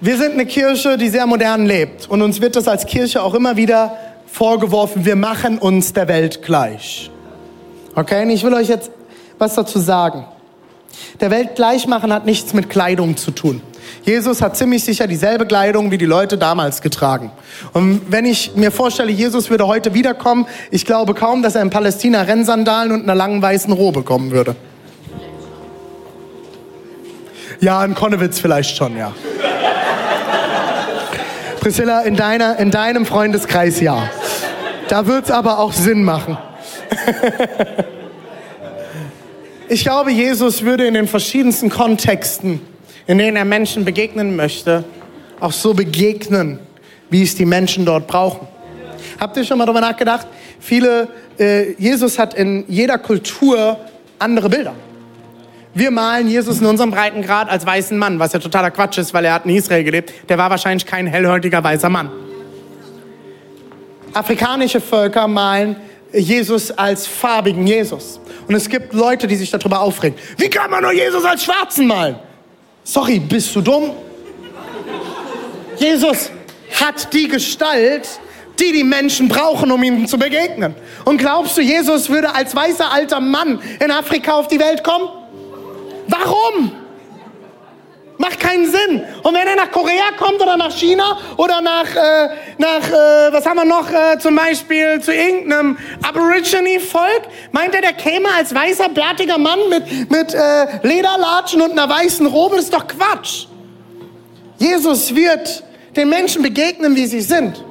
Wir sind eine Kirche, die sehr modern lebt. Und uns wird das als Kirche auch immer wieder vorgeworfen, wir machen uns der Welt gleich. Okay, und ich will euch jetzt was dazu sagen. Der Welt gleichmachen hat nichts mit Kleidung zu tun. Jesus hat ziemlich sicher dieselbe Kleidung wie die Leute damals getragen. Und wenn ich mir vorstelle, Jesus würde heute wiederkommen, ich glaube kaum, dass er in Palästina Rennsandalen und einer langen weißen Robe kommen würde. Ja, in Konnewitz vielleicht schon, ja. Priscilla, in, deiner, in deinem Freundeskreis ja. Da wird es aber auch Sinn machen. ich glaube, Jesus würde in den verschiedensten Kontexten in denen er Menschen begegnen möchte, auch so begegnen, wie es die Menschen dort brauchen. Habt ihr schon mal darüber nachgedacht? Viele, äh, Jesus hat in jeder Kultur andere Bilder. Wir malen Jesus in unserem Breitengrad als weißen Mann, was ja totaler Quatsch ist, weil er hat in Israel gelebt. Der war wahrscheinlich kein hellhäutiger weißer Mann. Afrikanische Völker malen Jesus als farbigen Jesus. Und es gibt Leute, die sich darüber aufregen. Wie kann man nur Jesus als Schwarzen malen? Sorry, bist du dumm? Jesus hat die Gestalt, die die Menschen brauchen, um ihm zu begegnen. Und glaubst du, Jesus würde als weißer alter Mann in Afrika auf die Welt kommen? Warum? Macht keinen Sinn. Und wenn er nach Korea kommt oder nach China oder nach, äh, nach äh, was haben wir noch, äh, zum Beispiel zu irgendeinem Aborigine-Volk, meint er, der käme als weißer, bärtiger Mann mit, mit äh, Lederlatschen und einer weißen Robe? Das ist doch Quatsch. Jesus wird den Menschen begegnen, wie sie sind.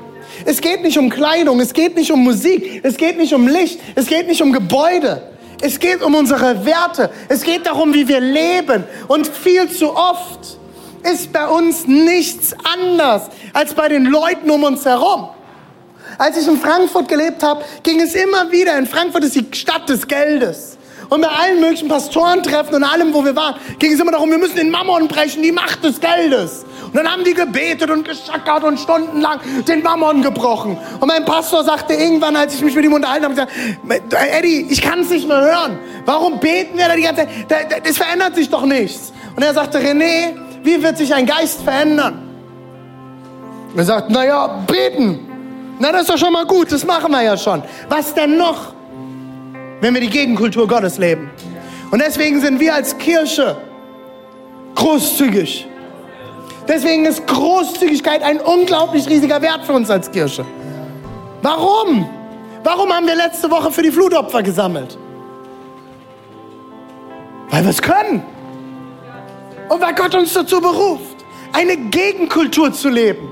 Es geht nicht um Kleidung, es geht nicht um Musik, es geht nicht um Licht, es geht nicht um Gebäude. Es geht um unsere Werte. Es geht darum, wie wir leben. Und viel zu oft ist bei uns nichts anders als bei den Leuten um uns herum. Als ich in Frankfurt gelebt habe, ging es immer wieder, in Frankfurt ist die Stadt des Geldes. Und bei allen möglichen Pastorentreffen und allem, wo wir waren, ging es immer darum, wir müssen den Mammon brechen, die Macht des Geldes. Und dann haben die gebetet und geschackert und stundenlang den Mammon gebrochen. Und mein Pastor sagte irgendwann, als ich mich mit ihm unterhalten habe, gesagt, Eddie, ich kann es nicht mehr hören. Warum beten wir da die ganze Zeit? Das verändert sich doch nichts. Und er sagte, René, wie wird sich ein Geist verändern? er sagt, naja, beten. Na, das ist doch schon mal gut, das machen wir ja schon. Was denn noch, wenn wir die Gegenkultur Gottes leben? Und deswegen sind wir als Kirche großzügig. Deswegen ist Großzügigkeit ein unglaublich riesiger Wert für uns als Kirche. Warum? Warum haben wir letzte Woche für die Flutopfer gesammelt? Weil wir es können. Und weil Gott uns dazu beruft, eine Gegenkultur zu leben,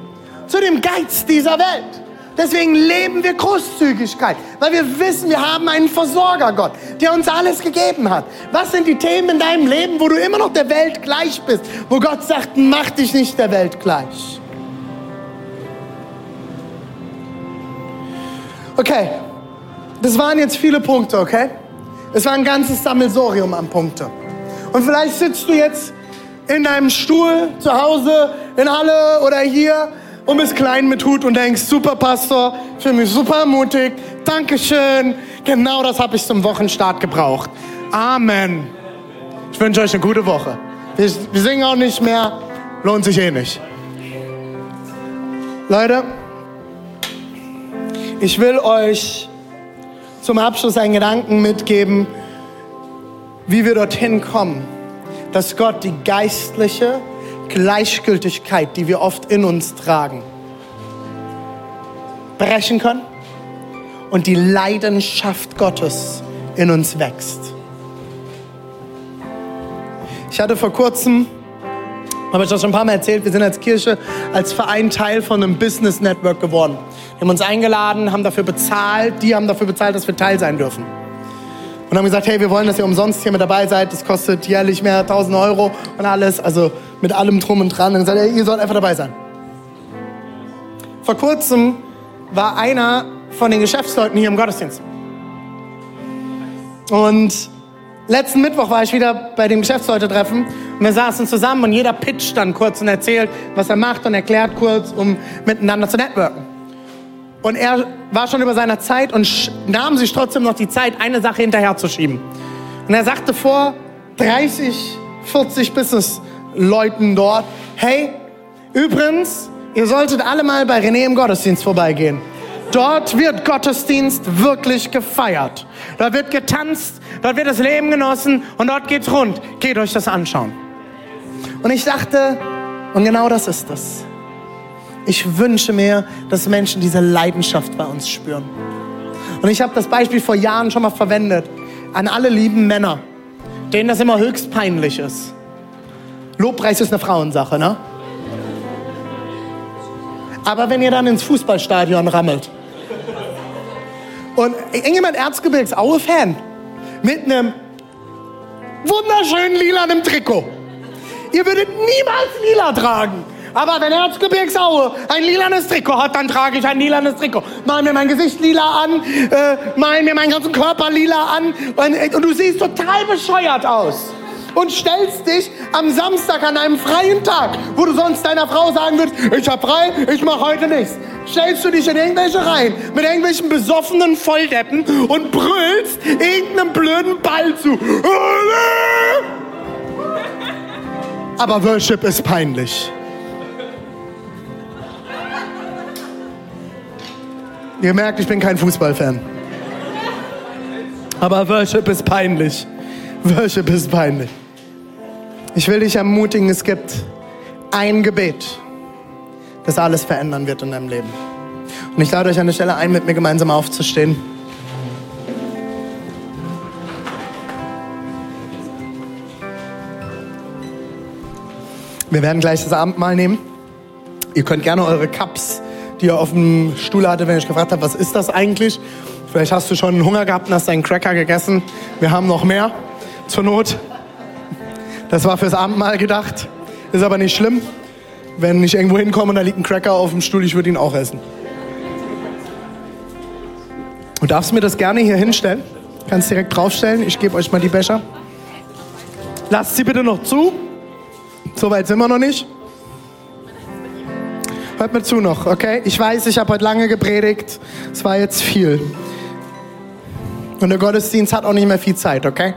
zu dem Geiz dieser Welt. Deswegen leben wir Großzügigkeit, weil wir wissen, wir haben einen Versorger, Gott, der uns alles gegeben hat. Was sind die Themen in deinem Leben, wo du immer noch der Welt gleich bist, wo Gott sagt, mach dich nicht der Welt gleich? Okay, das waren jetzt viele Punkte, okay? Es war ein ganzes Sammelsorium an Punkte. Und vielleicht sitzt du jetzt in deinem Stuhl zu Hause, in Halle oder hier und bist klein mit Hut und denkst, super Pastor, für mich super mutig, Dankeschön. Genau das habe ich zum Wochenstart gebraucht. Amen. Ich wünsche euch eine gute Woche. Wir, wir singen auch nicht mehr, lohnt sich eh nicht. Leute, ich will euch zum Abschluss einen Gedanken mitgeben, wie wir dorthin kommen, dass Gott die geistliche Gleichgültigkeit, die wir oft in uns tragen, brechen können und die Leidenschaft Gottes in uns wächst. Ich hatte vor kurzem, habe ich das schon ein paar Mal erzählt, wir sind als Kirche, als Verein Teil von einem Business Network geworden. Wir haben uns eingeladen, haben dafür bezahlt, die haben dafür bezahlt, dass wir Teil sein dürfen. und haben gesagt, hey, wir wollen, dass ihr umsonst hier mit dabei seid. Das kostet jährlich mehr 1000 Euro und alles, also mit allem drum und dran. Und gesagt, hey, ihr sollt einfach dabei sein. Vor kurzem war einer von den Geschäftsleuten hier im Gottesdienst. Und letzten Mittwoch war ich wieder bei dem Geschäftsleute-Treffen und wir saßen zusammen und jeder pitcht dann kurz und erzählt, was er macht und erklärt kurz, um miteinander zu networken. Und er war schon über seiner Zeit und nahm sich trotzdem noch die Zeit, eine Sache hinterherzuschieben. Und er sagte vor 30, 40 Business-Leuten dort, hey, übrigens, ihr solltet alle mal bei René im Gottesdienst vorbeigehen. Dort wird Gottesdienst wirklich gefeiert. Dort wird getanzt, dort wird das Leben genossen und dort geht's rund. Geht euch das anschauen. Und ich dachte, und genau das ist es. Ich wünsche mir, dass Menschen diese Leidenschaft bei uns spüren. Und ich habe das Beispiel vor Jahren schon mal verwendet an alle lieben Männer, denen das immer höchst peinlich ist. Lobpreis ist eine Frauensache, ne? Aber wenn ihr dann ins Fußballstadion rammelt und irgendjemand Erzgebirgsaue-Fan mit einem wunderschönen lilanen Trikot. Ihr würdet niemals lila tragen. Aber wenn Erzgebirgsaue ein lilanes Trikot hat, dann trage ich ein lilanes Trikot. Mal mir mein Gesicht lila an, äh, mal mir meinen ganzen Körper lila an und, und du siehst total bescheuert aus und stellst dich am Samstag an einem freien Tag, wo du sonst deiner Frau sagen würdest, ich hab frei, ich mach heute nichts. Stellst du dich in irgendwelche Reihen mit irgendwelchen besoffenen Volldeppen und brüllst irgendeinem blöden Ball zu. Aber Worship ist peinlich. Ihr merkt, ich bin kein Fußballfan. Aber Worship ist peinlich. Worship ist peinlich. Ich will dich ermutigen, es gibt ein Gebet, das alles verändern wird in deinem Leben. Und ich lade euch an der Stelle ein, mit mir gemeinsam aufzustehen. Wir werden gleich das Abendmahl nehmen. Ihr könnt gerne eure Cups, die ihr auf dem Stuhl hattet, wenn ich gefragt habe, was ist das eigentlich? Vielleicht hast du schon Hunger gehabt und hast deinen Cracker gegessen. Wir haben noch mehr zur Not. Das war fürs Abendmahl gedacht. Ist aber nicht schlimm. Wenn ich irgendwo hinkomme und da liegt ein Cracker auf dem Stuhl, ich würde ihn auch essen. Du darfst mir das gerne hier hinstellen. Kannst direkt draufstellen. Ich gebe euch mal die Becher. Lasst sie bitte noch zu. So weit sind wir noch nicht. Hört mir zu noch, okay? Ich weiß, ich habe heute lange gepredigt. Es war jetzt viel. Und der Gottesdienst hat auch nicht mehr viel Zeit, okay?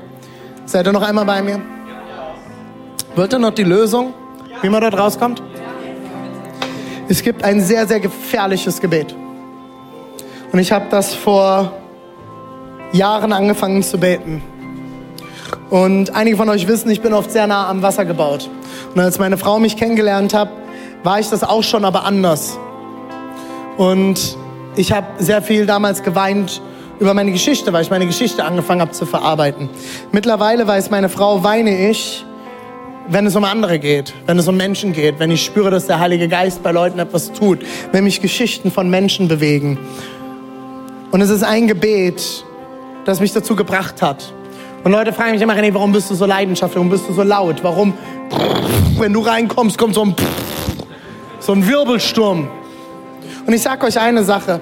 Seid ihr noch einmal bei mir? Wollt ihr noch die Lösung, wie man dort rauskommt? Es gibt ein sehr, sehr gefährliches Gebet. Und ich habe das vor Jahren angefangen zu beten. Und einige von euch wissen, ich bin oft sehr nah am Wasser gebaut. Und als meine Frau mich kennengelernt hat, war ich das auch schon, aber anders. Und ich habe sehr viel damals geweint über meine Geschichte, weil ich meine Geschichte angefangen habe zu verarbeiten. Mittlerweile weiß meine Frau, weine ich, wenn es um andere geht, wenn es um Menschen geht, wenn ich spüre, dass der Heilige Geist bei Leuten etwas tut, wenn mich Geschichten von Menschen bewegen. Und es ist ein Gebet, das mich dazu gebracht hat. Und Leute fragen mich immer, René, warum bist du so leidenschaftlich, warum bist du so laut, warum, wenn du reinkommst, kommt so ein, so ein Wirbelsturm. Und ich sage euch eine Sache,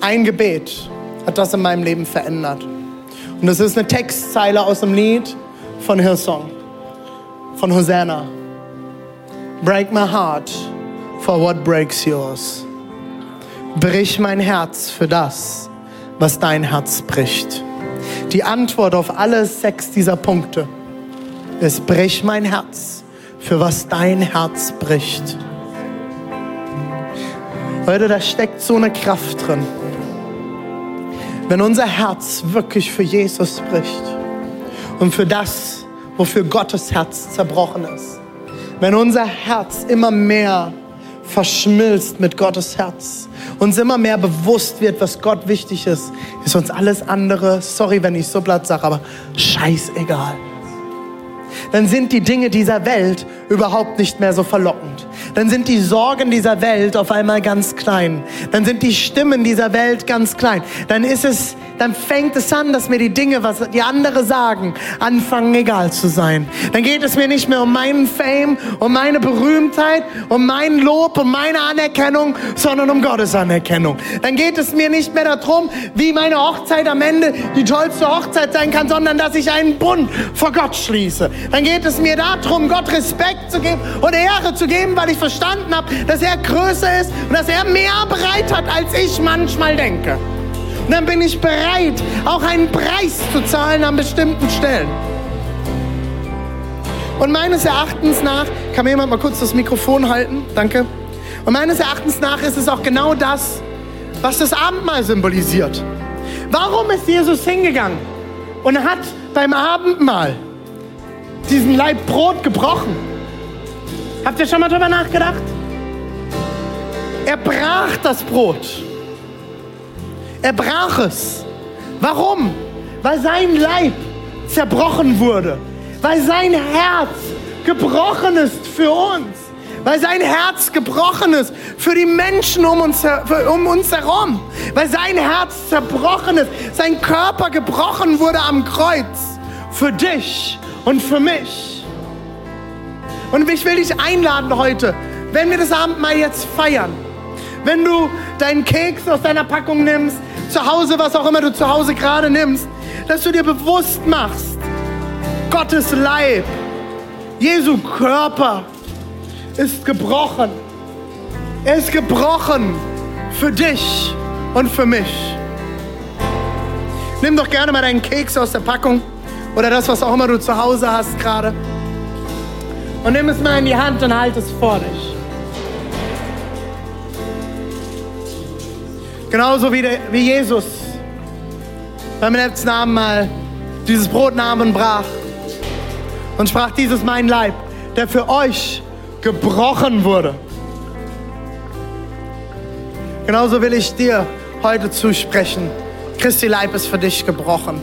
ein Gebet hat das in meinem Leben verändert. Und das ist eine Textzeile aus dem Lied von Hillsong von Hosanna. Break my heart for what breaks yours. Brich mein Herz für das, was dein Herz bricht. Die Antwort auf alle sechs dieser Punkte ist, brich mein Herz für was dein Herz bricht. Leute, da steckt so eine Kraft drin. Wenn unser Herz wirklich für Jesus bricht und für das, wofür Gottes Herz zerbrochen ist. Wenn unser Herz immer mehr verschmilzt mit Gottes Herz, uns immer mehr bewusst wird, was Gott wichtig ist, ist uns alles andere, sorry, wenn ich so platt sage, aber scheißegal. Dann sind die Dinge dieser Welt überhaupt nicht mehr so verlockend. Dann sind die Sorgen dieser Welt auf einmal ganz klein. Dann sind die Stimmen dieser Welt ganz klein. Dann ist es dann fängt es an, dass mir die Dinge, was die andere sagen, anfangen egal zu sein. Dann geht es mir nicht mehr um meinen Fame, um meine Berühmtheit, um mein Lob, um meine Anerkennung, sondern um Gottes Anerkennung. Dann geht es mir nicht mehr darum, wie meine Hochzeit am Ende die tollste Hochzeit sein kann, sondern dass ich einen Bund vor Gott schließe. Dann geht es mir darum, Gott Respekt zu geben und Ehre zu geben, weil ich verstanden habe, dass er größer ist und dass er mehr bereit hat, als ich manchmal denke. Dann bin ich bereit, auch einen Preis zu zahlen an bestimmten Stellen. Und meines Erachtens nach, kann mir jemand mal kurz das Mikrofon halten? Danke. Und meines Erachtens nach ist es auch genau das, was das Abendmahl symbolisiert. Warum ist Jesus hingegangen und hat beim Abendmahl diesen Leib Brot gebrochen? Habt ihr schon mal drüber nachgedacht? Er brach das Brot. Er brach es. Warum? Weil sein Leib zerbrochen wurde. Weil sein Herz gebrochen ist für uns. Weil sein Herz gebrochen ist für die Menschen um uns, um uns herum. Weil sein Herz zerbrochen ist. Sein Körper gebrochen wurde am Kreuz. Für dich und für mich. Und ich will dich einladen heute, wenn wir das Abendmahl jetzt feiern, wenn du deinen Keks aus deiner Packung nimmst, zu Hause, was auch immer du zu Hause gerade nimmst, dass du dir bewusst machst, Gottes Leib, Jesu Körper ist gebrochen. Er ist gebrochen für dich und für mich. Nimm doch gerne mal deinen Keks aus der Packung oder das, was auch immer du zu Hause hast gerade. Und nimm es mal in die Hand und halt es vor dich. Genauso wie, der, wie Jesus beim letzten Abendmahl dieses Brot nahm und brach und sprach, dieses mein Leib, der für euch gebrochen wurde. Genauso will ich dir heute zusprechen. Christi Leib ist für dich gebrochen.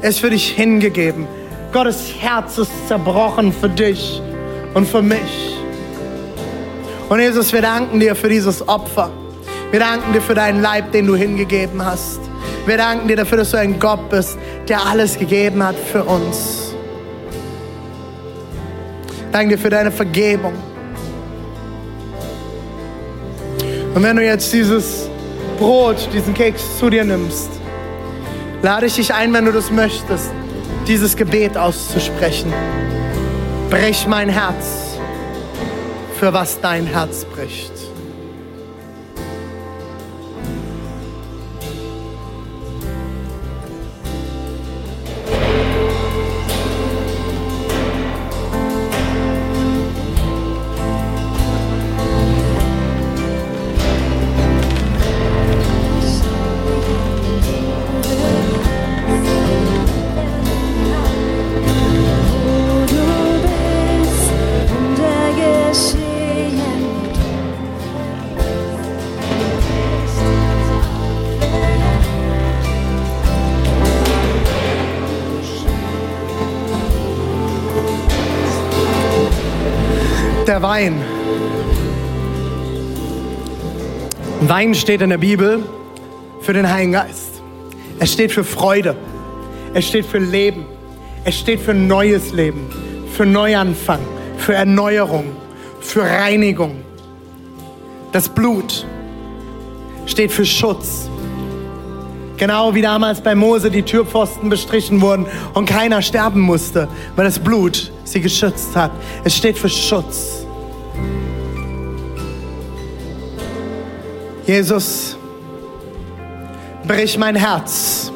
Er ist für dich hingegeben. Gottes Herz ist zerbrochen für dich und für mich. Und Jesus, wir danken dir für dieses Opfer. Wir danken dir für deinen Leib, den du hingegeben hast. Wir danken dir dafür, dass du ein Gott bist, der alles gegeben hat für uns. Danke dir für deine Vergebung. Und wenn du jetzt dieses Brot, diesen Keks zu dir nimmst, lade ich dich ein, wenn du das möchtest, dieses Gebet auszusprechen. Brech mein Herz, für was dein Herz bricht. Wein steht in der Bibel für den Heiligen Geist. Es steht für Freude. Es steht für Leben. Es steht für neues Leben, für Neuanfang, für Erneuerung, für Reinigung. Das Blut steht für Schutz. Genau wie damals bei Mose die Türpfosten bestrichen wurden und keiner sterben musste, weil das Blut sie geschützt hat. Es steht für Schutz. Jesus, brich mein Herz,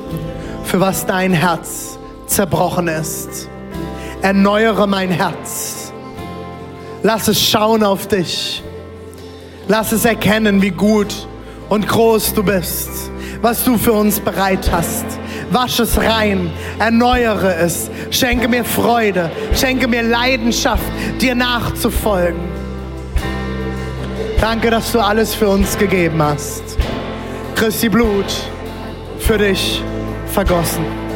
für was dein Herz zerbrochen ist. Erneuere mein Herz. Lass es schauen auf dich. Lass es erkennen, wie gut und groß du bist, was du für uns bereit hast. Wasch es rein, erneuere es, schenke mir Freude, schenke mir Leidenschaft, dir nachzufolgen. Danke, dass du alles für uns gegeben hast. Christi Blut für dich vergossen.